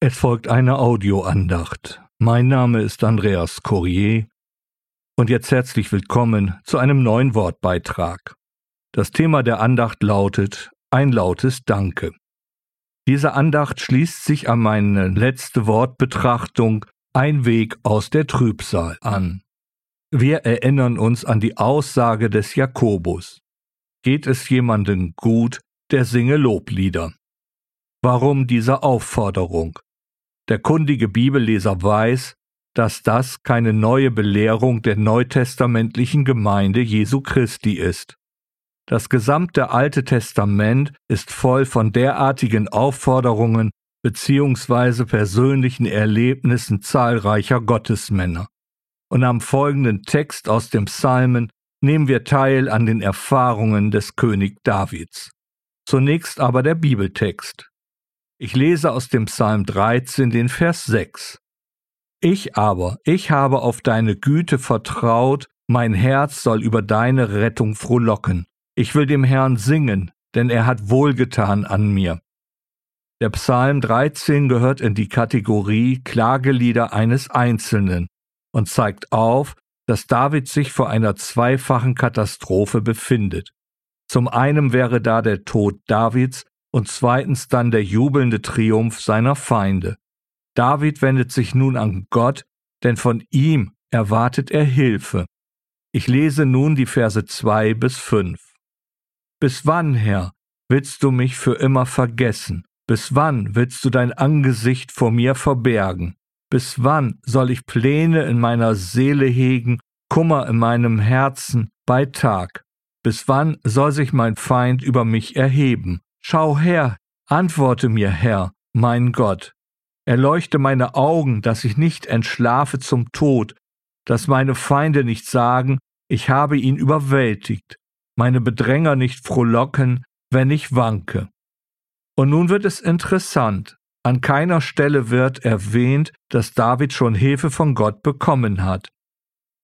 Es folgt eine Audioandacht. Mein Name ist Andreas Courier und jetzt herzlich willkommen zu einem neuen Wortbeitrag. Das Thema der Andacht lautet ein lautes Danke. Diese Andacht schließt sich an meine letzte Wortbetrachtung Ein Weg aus der Trübsal an. Wir erinnern uns an die Aussage des Jakobus. Geht es jemandem gut, der singe Loblieder. Warum diese Aufforderung? Der kundige Bibelleser weiß, dass das keine neue Belehrung der neutestamentlichen Gemeinde Jesu Christi ist. Das gesamte Alte Testament ist voll von derartigen Aufforderungen beziehungsweise persönlichen Erlebnissen zahlreicher Gottesmänner. Und am folgenden Text aus dem Psalmen nehmen wir teil an den Erfahrungen des König Davids. Zunächst aber der Bibeltext. Ich lese aus dem Psalm 13 den Vers 6. Ich aber, ich habe auf deine Güte vertraut, mein Herz soll über deine Rettung frohlocken. Ich will dem Herrn singen, denn er hat wohlgetan an mir. Der Psalm 13 gehört in die Kategorie Klagelieder eines Einzelnen und zeigt auf, dass David sich vor einer zweifachen Katastrophe befindet. Zum einen wäre da der Tod Davids und zweitens dann der jubelnde Triumph seiner Feinde. David wendet sich nun an Gott, denn von ihm erwartet er Hilfe. Ich lese nun die Verse zwei bis fünf. Bis wann, Herr, willst du mich für immer vergessen? Bis wann willst du dein Angesicht vor mir verbergen? Bis wann soll ich Pläne in meiner Seele hegen, Kummer in meinem Herzen bei Tag? Bis wann soll sich mein Feind über mich erheben? Schau her, antworte mir, Herr, mein Gott. Erleuchte meine Augen, dass ich nicht entschlafe zum Tod, dass meine Feinde nicht sagen, ich habe ihn überwältigt, meine Bedränger nicht frohlocken, wenn ich wanke. Und nun wird es interessant. An keiner Stelle wird erwähnt, dass David schon Hilfe von Gott bekommen hat.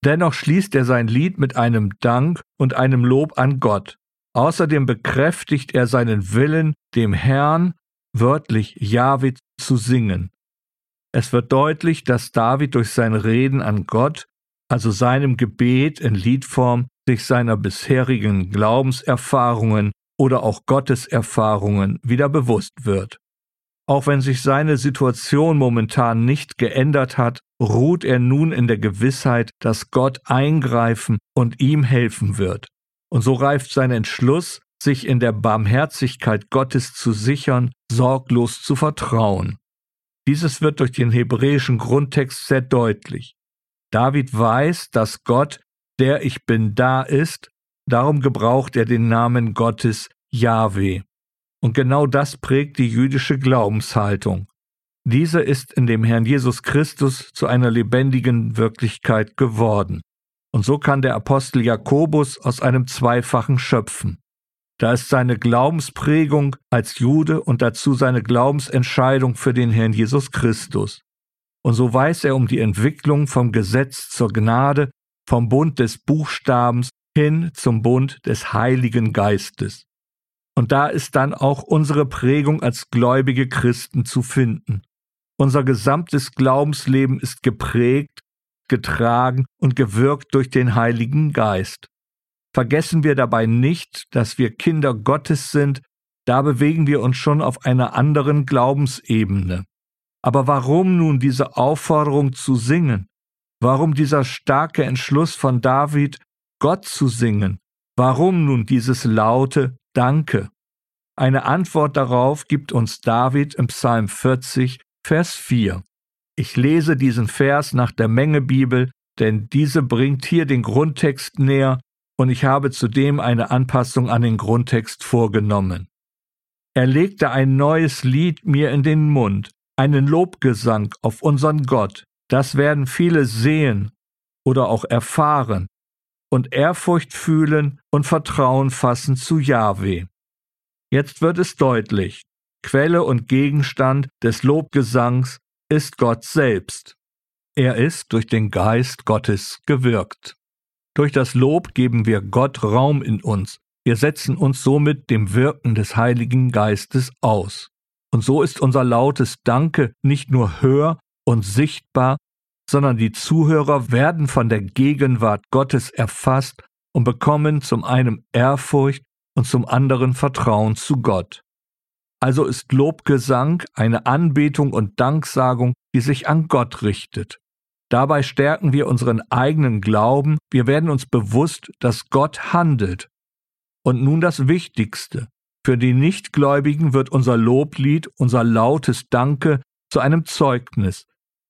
Dennoch schließt er sein Lied mit einem Dank und einem Lob an Gott. Außerdem bekräftigt er seinen Willen, dem Herrn, wörtlich Jahwe, zu singen. Es wird deutlich, dass David durch sein Reden an Gott, also seinem Gebet in Liedform, sich seiner bisherigen Glaubenserfahrungen oder auch Gotteserfahrungen wieder bewusst wird. Auch wenn sich seine Situation momentan nicht geändert hat, ruht er nun in der Gewissheit, dass Gott eingreifen und ihm helfen wird. Und so reift sein Entschluss, sich in der Barmherzigkeit Gottes zu sichern, sorglos zu vertrauen. Dieses wird durch den hebräischen Grundtext sehr deutlich. David weiß, dass Gott, der ich bin, da ist, darum gebraucht er den Namen Gottes Yahweh. Und genau das prägt die jüdische Glaubenshaltung. Diese ist in dem Herrn Jesus Christus zu einer lebendigen Wirklichkeit geworden. Und so kann der Apostel Jakobus aus einem Zweifachen schöpfen. Da ist seine Glaubensprägung als Jude und dazu seine Glaubensentscheidung für den Herrn Jesus Christus. Und so weiß er um die Entwicklung vom Gesetz zur Gnade, vom Bund des Buchstabens hin zum Bund des Heiligen Geistes. Und da ist dann auch unsere Prägung als gläubige Christen zu finden. Unser gesamtes Glaubensleben ist geprägt, getragen und gewirkt durch den Heiligen Geist. Vergessen wir dabei nicht, dass wir Kinder Gottes sind, da bewegen wir uns schon auf einer anderen Glaubensebene. Aber warum nun diese Aufforderung zu singen? Warum dieser starke Entschluss von David, Gott zu singen? Warum nun dieses laute Danke. Eine Antwort darauf gibt uns David im Psalm 40, Vers 4. Ich lese diesen Vers nach der Menge Bibel, denn diese bringt hier den Grundtext näher und ich habe zudem eine Anpassung an den Grundtext vorgenommen. Er legte ein neues Lied mir in den Mund, einen Lobgesang auf unseren Gott. Das werden viele sehen oder auch erfahren und Ehrfurcht fühlen und Vertrauen fassen zu Jahwe. Jetzt wird es deutlich. Quelle und Gegenstand des Lobgesangs ist Gott selbst. Er ist durch den Geist Gottes gewirkt. Durch das Lob geben wir Gott Raum in uns. Wir setzen uns somit dem Wirken des Heiligen Geistes aus. Und so ist unser lautes Danke nicht nur hör und sichtbar, sondern die Zuhörer werden von der Gegenwart Gottes erfasst und bekommen zum einen Ehrfurcht und zum anderen Vertrauen zu Gott. Also ist Lobgesang eine Anbetung und Danksagung, die sich an Gott richtet. Dabei stärken wir unseren eigenen Glauben, wir werden uns bewusst, dass Gott handelt. Und nun das Wichtigste. Für die Nichtgläubigen wird unser Loblied, unser lautes Danke zu einem Zeugnis.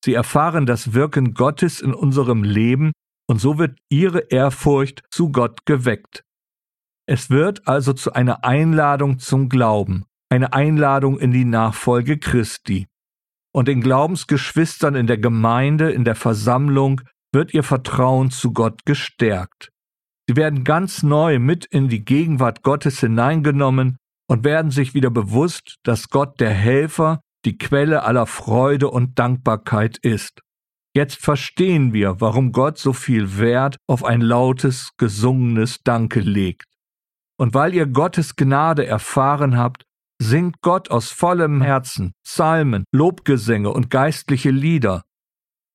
Sie erfahren das Wirken Gottes in unserem Leben und so wird ihre Ehrfurcht zu Gott geweckt. Es wird also zu einer Einladung zum Glauben, eine Einladung in die Nachfolge Christi. Und den Glaubensgeschwistern in der Gemeinde, in der Versammlung wird ihr Vertrauen zu Gott gestärkt. Sie werden ganz neu mit in die Gegenwart Gottes hineingenommen und werden sich wieder bewusst, dass Gott der Helfer, die Quelle aller Freude und Dankbarkeit ist. Jetzt verstehen wir, warum Gott so viel Wert auf ein lautes, gesungenes Danke legt. Und weil ihr Gottes Gnade erfahren habt, singt Gott aus vollem Herzen Psalmen, Lobgesänge und geistliche Lieder.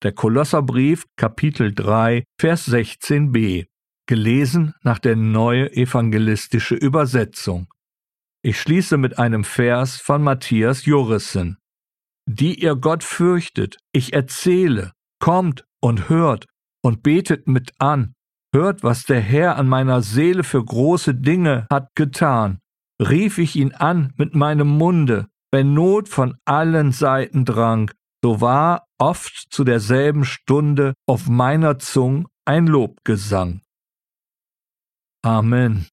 Der Kolosserbrief Kapitel 3 Vers 16b gelesen nach der neue evangelistische Übersetzung. Ich schließe mit einem Vers von Matthias Jurissen. Die ihr Gott fürchtet, ich erzähle, Kommt und hört und betet mit an. Hört, was der Herr an meiner Seele für große Dinge hat getan. Rief ich ihn an mit meinem Munde, wenn Not von allen Seiten drang, so war oft zu derselben Stunde auf meiner Zung ein Lobgesang. Amen.